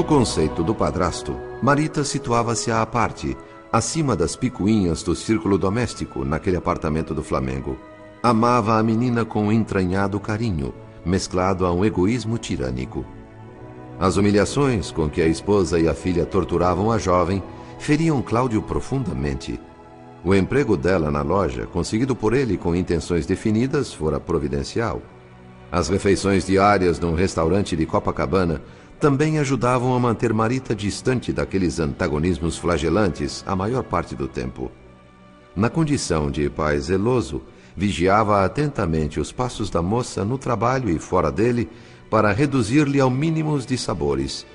No conceito do padrasto, Marita situava-se à parte, acima das picuinhas do círculo doméstico naquele apartamento do Flamengo. Amava a menina com um entranhado carinho, mesclado a um egoísmo tirânico. As humilhações com que a esposa e a filha torturavam a jovem feriam Cláudio profundamente. O emprego dela na loja, conseguido por ele com intenções definidas, fora providencial. As refeições diárias num restaurante de Copacabana também ajudavam a manter Marita distante daqueles antagonismos flagelantes a maior parte do tempo. Na condição de pai zeloso, vigiava atentamente os passos da moça no trabalho e fora dele para reduzir-lhe ao mínimo os dissabores.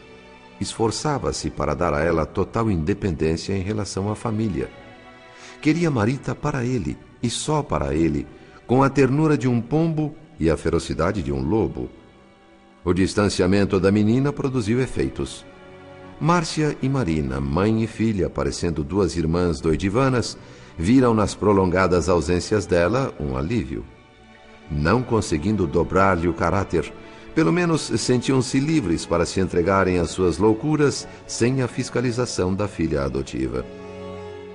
Esforçava-se para dar a ela total independência em relação à família. Queria Marita para ele, e só para ele, com a ternura de um pombo e a ferocidade de um lobo. O distanciamento da menina produziu efeitos. Márcia e Marina, mãe e filha, parecendo duas irmãs doidivanas, viram nas prolongadas ausências dela um alívio. Não conseguindo dobrar-lhe o caráter, pelo menos sentiam-se livres para se entregarem às suas loucuras sem a fiscalização da filha adotiva.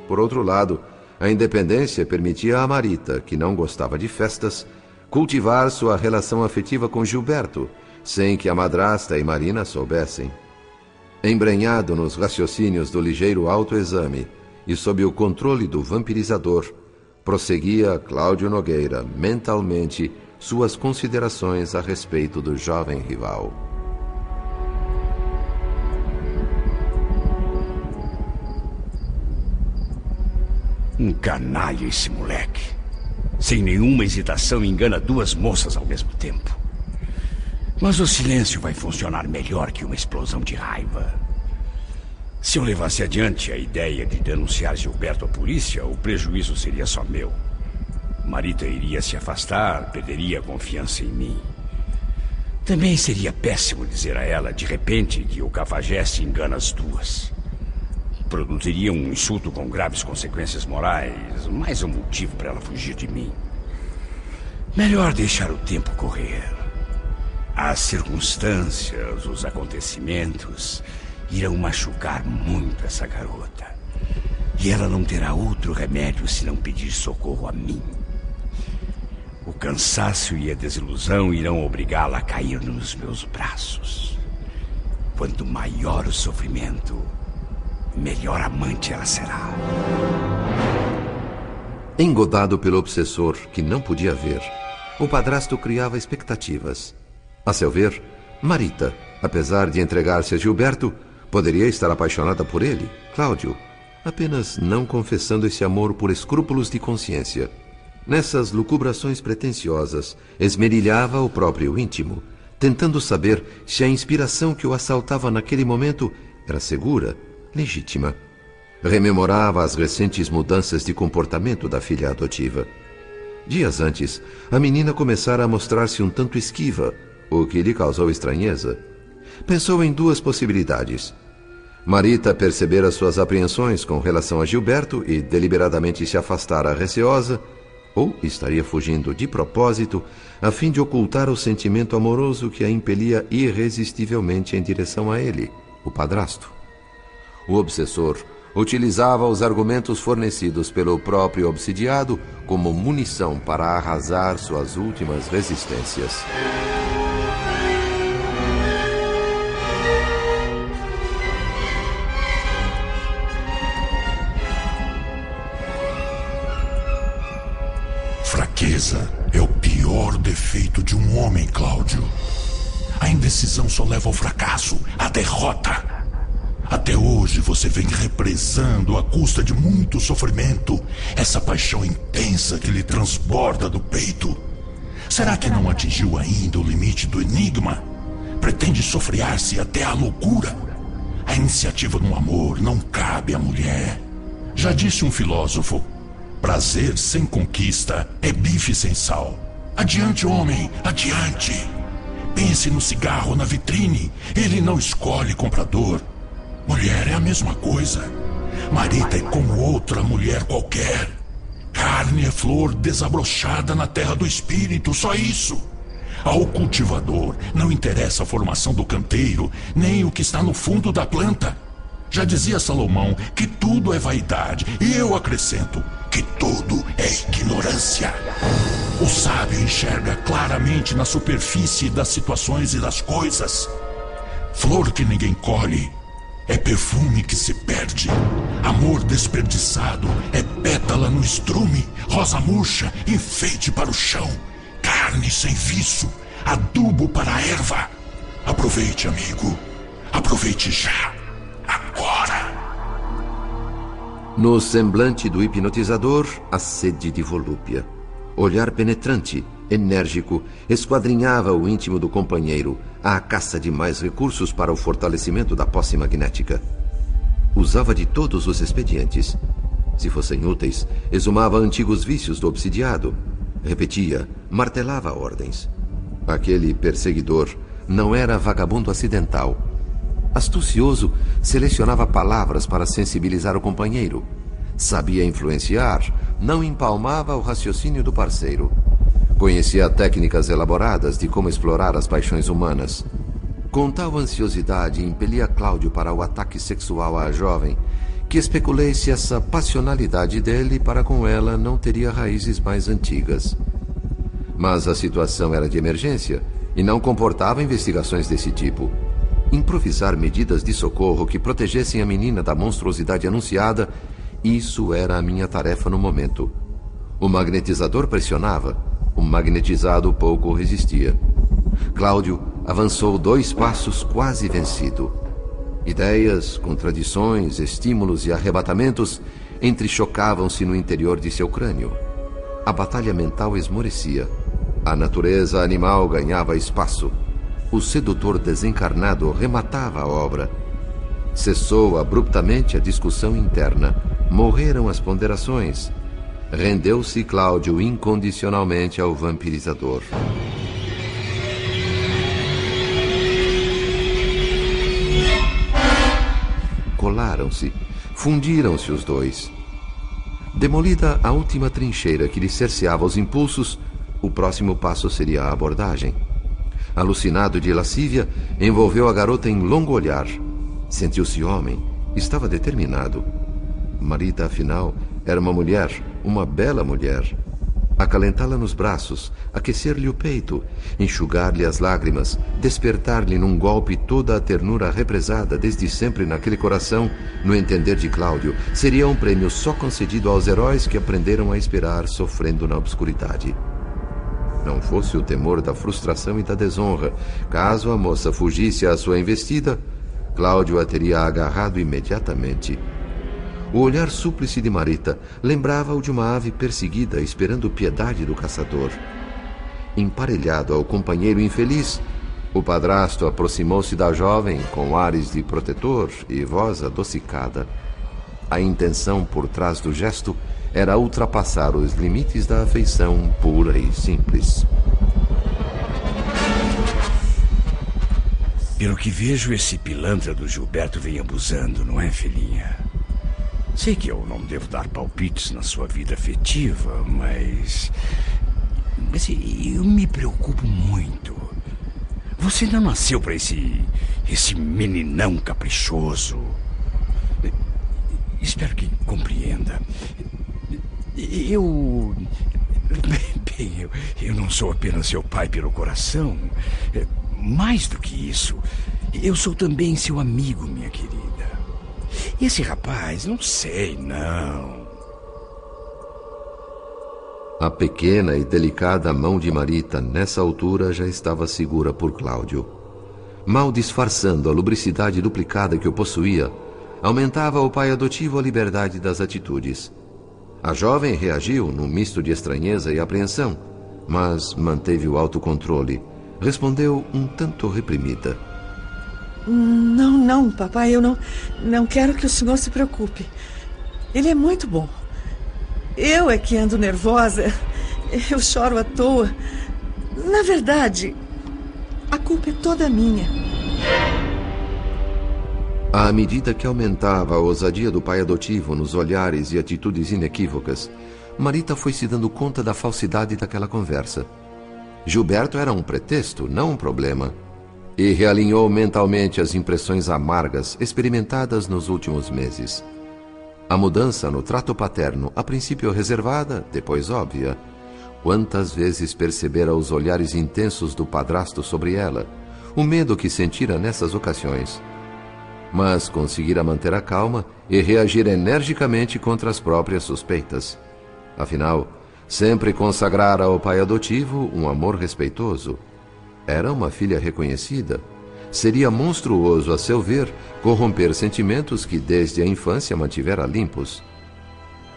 Por outro lado, a independência permitia a Marita, que não gostava de festas, cultivar sua relação afetiva com Gilberto, sem que a madrasta e Marina soubessem. Embrenhado nos raciocínios do ligeiro autoexame e sob o controle do vampirizador, prosseguia Cláudio Nogueira mentalmente suas considerações a respeito do jovem rival. Um canalha esse moleque. Sem nenhuma hesitação, engana duas moças ao mesmo tempo. Mas o silêncio vai funcionar melhor que uma explosão de raiva. Se eu levasse adiante a ideia de denunciar Gilberto à polícia, o prejuízo seria só meu. Marita iria se afastar, perderia a confiança em mim. Também seria péssimo dizer a ela, de repente, que o cafajeste engana as duas. Produziria um insulto com graves consequências morais, mais um motivo para ela fugir de mim. Melhor deixar o tempo correr. As circunstâncias, os acontecimentos irão machucar muito essa garota. E ela não terá outro remédio se não pedir socorro a mim. O cansaço e a desilusão irão obrigá-la a cair nos meus braços. Quanto maior o sofrimento, melhor amante ela será. Engodado pelo obsessor que não podia ver, o padrasto criava expectativas. A seu ver, Marita, apesar de entregar-se a Gilberto, poderia estar apaixonada por ele, Cláudio, apenas não confessando esse amor por escrúpulos de consciência. Nessas lucubrações pretensiosas, esmerilhava o próprio íntimo, tentando saber se a inspiração que o assaltava naquele momento era segura, legítima. Rememorava as recentes mudanças de comportamento da filha adotiva. Dias antes, a menina começara a mostrar-se um tanto esquiva, o que lhe causou estranheza. Pensou em duas possibilidades. Marita percebera suas apreensões com relação a Gilberto e deliberadamente se afastara receosa, ou estaria fugindo de propósito a fim de ocultar o sentimento amoroso que a impelia irresistivelmente em direção a ele, o padrasto. O obsessor utilizava os argumentos fornecidos pelo próprio obsidiado como munição para arrasar suas últimas resistências. A indecisão só leva ao fracasso, à derrota. Até hoje você vem represando à custa de muito sofrimento essa paixão intensa que lhe transborda do peito. Será que não atingiu ainda o limite do enigma? Pretende sofrear-se até a loucura? A iniciativa no amor não cabe à mulher. Já disse um filósofo: Prazer sem conquista é bife sem sal. Adiante, homem, adiante. Pense no cigarro na vitrine. Ele não escolhe comprador. Mulher é a mesma coisa. Marita é como outra mulher qualquer. Carne é flor desabrochada na terra do espírito, só isso. Ao cultivador não interessa a formação do canteiro, nem o que está no fundo da planta. Já dizia Salomão que tudo é vaidade, e eu acrescento que tudo é ignorância. O sábio enxerga claramente na superfície das situações e das coisas. Flor que ninguém colhe é perfume que se perde. Amor desperdiçado é pétala no estrume, rosa murcha, enfeite para o chão, carne sem viço, adubo para a erva. Aproveite, amigo. Aproveite já. Agora. No semblante do hipnotizador, a sede de volúpia. Olhar penetrante, enérgico, esquadrinhava o íntimo do companheiro, à caça de mais recursos para o fortalecimento da posse magnética. Usava de todos os expedientes. Se fossem úteis, exumava antigos vícios do obsidiado. Repetia, martelava ordens. Aquele perseguidor não era vagabundo acidental. Astucioso, selecionava palavras para sensibilizar o companheiro. Sabia influenciar, não empalmava o raciocínio do parceiro. Conhecia técnicas elaboradas de como explorar as paixões humanas. Com tal ansiosidade, impelia Cláudio para o ataque sexual à jovem, que especulei se essa passionalidade dele para com ela não teria raízes mais antigas. Mas a situação era de emergência e não comportava investigações desse tipo. Improvisar medidas de socorro que protegessem a menina da monstruosidade anunciada isso era a minha tarefa no momento. O magnetizador pressionava, o magnetizado pouco resistia. Cláudio avançou dois passos quase vencido. Ideias, contradições, estímulos e arrebatamentos entrechocavam-se no interior de seu crânio. A batalha mental esmorecia. A natureza animal ganhava espaço. O sedutor desencarnado rematava a obra. Cessou abruptamente a discussão interna Morreram as ponderações. Rendeu-se Cláudio incondicionalmente ao vampirizador. Colaram-se, fundiram-se os dois. Demolida a última trincheira que lhe cerceava os impulsos, o próximo passo seria a abordagem. Alucinado de lascívia, envolveu a garota em longo olhar. Sentiu-se homem, estava determinado. Marita, afinal, era uma mulher, uma bela mulher. Acalentá-la nos braços, aquecer-lhe o peito, enxugar-lhe as lágrimas, despertar-lhe num golpe toda a ternura represada desde sempre naquele coração, no entender de Cláudio, seria um prêmio só concedido aos heróis que aprenderam a esperar sofrendo na obscuridade. Não fosse o temor da frustração e da desonra, caso a moça fugisse à sua investida, Cláudio a teria agarrado imediatamente o olhar súplice de Marita lembrava-o de uma ave perseguida esperando piedade do caçador. Emparelhado ao companheiro infeliz, o padrasto aproximou-se da jovem com ares de protetor e voz adocicada. A intenção por trás do gesto era ultrapassar os limites da afeição pura e simples. Pelo que vejo, esse pilantra do Gilberto vem abusando, não é, filhinha? Sei que eu não devo dar palpites na sua vida afetiva, mas. Mas eu me preocupo muito. Você não nasceu para esse. esse meninão caprichoso. Espero que compreenda. Eu. Bem, eu, eu não sou apenas seu pai pelo coração. Mais do que isso, eu sou também seu amigo, minha querida. Esse rapaz, não sei, não. A pequena e delicada mão de Marita, nessa altura, já estava segura por Cláudio. Mal disfarçando a lubricidade duplicada que o possuía, aumentava ao pai adotivo a liberdade das atitudes. A jovem reagiu num misto de estranheza e apreensão, mas manteve o autocontrole. Respondeu um tanto reprimida. Não, não, papai, eu não, não quero que o senhor se preocupe. Ele é muito bom. Eu é que ando nervosa. Eu choro à toa. Na verdade, a culpa é toda minha. À medida que aumentava a ousadia do pai adotivo nos olhares e atitudes inequívocas, Marita foi se dando conta da falsidade daquela conversa. Gilberto era um pretexto, não um problema. E realinhou mentalmente as impressões amargas experimentadas nos últimos meses. A mudança no trato paterno, a princípio reservada, depois óbvia. Quantas vezes percebera os olhares intensos do padrasto sobre ela, o medo que sentira nessas ocasiões. Mas conseguira manter a calma e reagir energicamente contra as próprias suspeitas. Afinal, sempre consagrara ao pai adotivo um amor respeitoso. Era uma filha reconhecida. Seria monstruoso, a seu ver, corromper sentimentos que desde a infância mantivera limpos.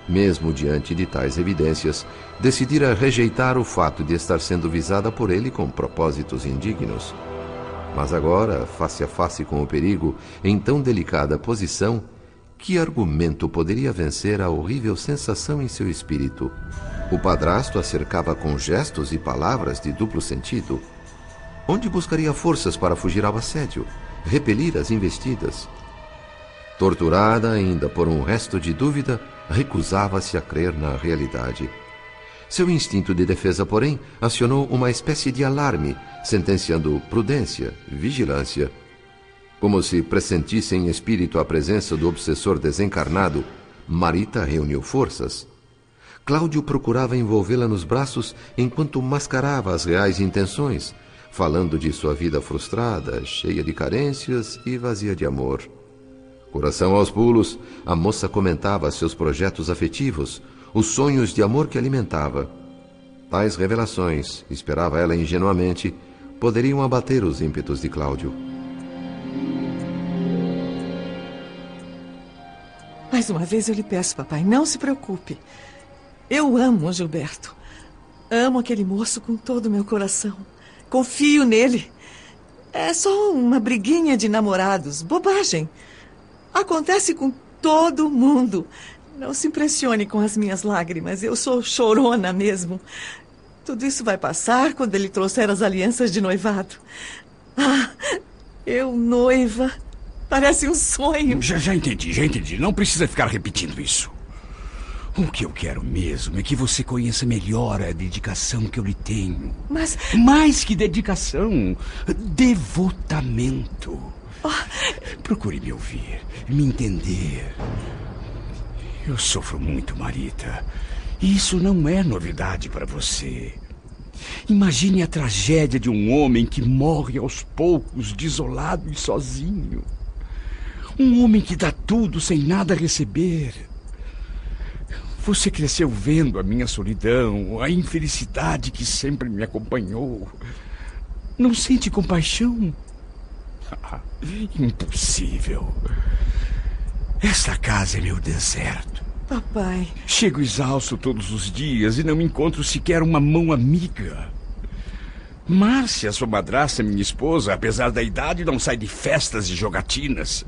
Mesmo diante de tais evidências, decidira rejeitar o fato de estar sendo visada por ele com propósitos indignos. Mas agora, face a face com o perigo, em tão delicada posição, que argumento poderia vencer a horrível sensação em seu espírito? O padrasto a cercava com gestos e palavras de duplo sentido. Onde buscaria forças para fugir ao assédio, repelir as investidas? Torturada ainda por um resto de dúvida, recusava-se a crer na realidade. Seu instinto de defesa, porém, acionou uma espécie de alarme, sentenciando prudência, vigilância como se pressentisse em espírito a presença do obsessor desencarnado, Marita reuniu forças. Cláudio procurava envolvê-la nos braços enquanto mascarava as reais intenções, falando de sua vida frustrada, cheia de carências e vazia de amor. Coração aos pulos, a moça comentava seus projetos afetivos, os sonhos de amor que alimentava. Tais revelações, esperava ela ingenuamente, poderiam abater os ímpetos de Cláudio. Mais uma vez eu lhe peço, papai, não se preocupe. Eu amo o Gilberto. Amo aquele moço com todo o meu coração. Confio nele. É só uma briguinha de namorados, bobagem. Acontece com todo mundo. Não se impressione com as minhas lágrimas, eu sou chorona mesmo. Tudo isso vai passar quando ele trouxer as alianças de noivado. Ah, eu noiva, Parece um sonho. Já, já entendi, já entendi. Não precisa ficar repetindo isso. O que eu quero mesmo é que você conheça melhor a dedicação que eu lhe tenho. Mas. Mais que dedicação, devotamento. Oh. Procure me ouvir, me entender. Eu sofro muito, Marita. E isso não é novidade para você. Imagine a tragédia de um homem que morre aos poucos, desolado e sozinho. Um homem que dá tudo sem nada receber. Você cresceu vendo a minha solidão, a infelicidade que sempre me acompanhou. Não sente compaixão? impossível. Esta casa é meu deserto. Papai. Chego exausto todos os dias e não encontro sequer uma mão amiga. Márcia, sua madrasta, minha esposa, apesar da idade, não sai de festas e jogatinas.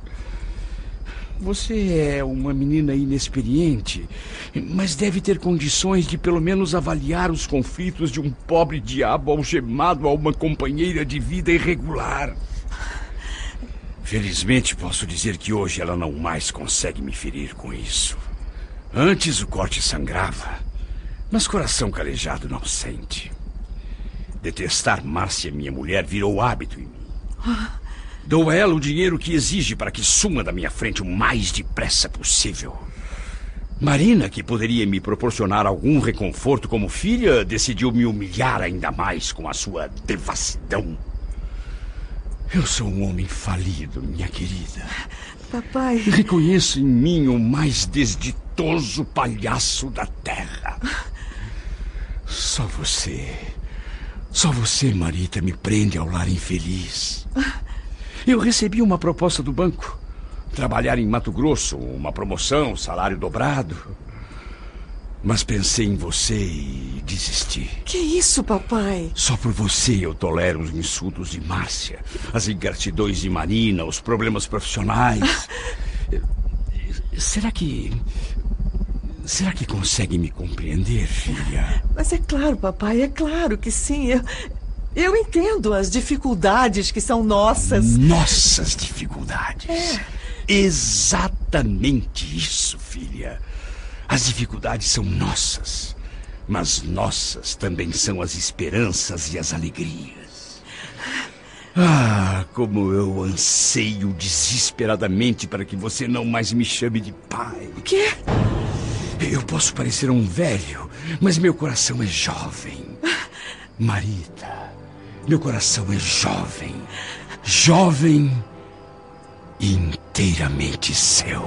Você é uma menina inexperiente, mas deve ter condições de pelo menos avaliar os conflitos de um pobre diabo algemado a uma companheira de vida irregular. Felizmente posso dizer que hoje ela não mais consegue me ferir com isso. Antes o corte sangrava, mas coração calejado não sente. Detestar Márcia, minha mulher, virou hábito em mim. Dou a ela o dinheiro que exige para que suma da minha frente o mais depressa possível. Marina, que poderia me proporcionar algum reconforto como filha, decidiu me humilhar ainda mais com a sua devassidão. Eu sou um homem falido, minha querida. Papai. Reconheço em mim o mais desditoso palhaço da terra. Só você. Só você, Marita, me prende ao lar infeliz. Eu recebi uma proposta do banco. Trabalhar em Mato Grosso, uma promoção, salário dobrado. Mas pensei em você e desisti. Que isso, papai? Só por você eu tolero os insultos de Márcia, as ingratidões de Marina, os problemas profissionais. Será que. Será que consegue me compreender, filha? Mas é claro, papai, é claro que sim. Eu, eu entendo as dificuldades que são nossas. Nossas dificuldades. É. Exatamente isso, filha. As dificuldades são nossas. Mas nossas também são as esperanças e as alegrias. Ah, como eu anseio desesperadamente para que você não mais me chame de pai. O quê? Eu posso parecer um velho, mas meu coração é jovem. Marita, meu coração é jovem. Jovem e inteiramente seu.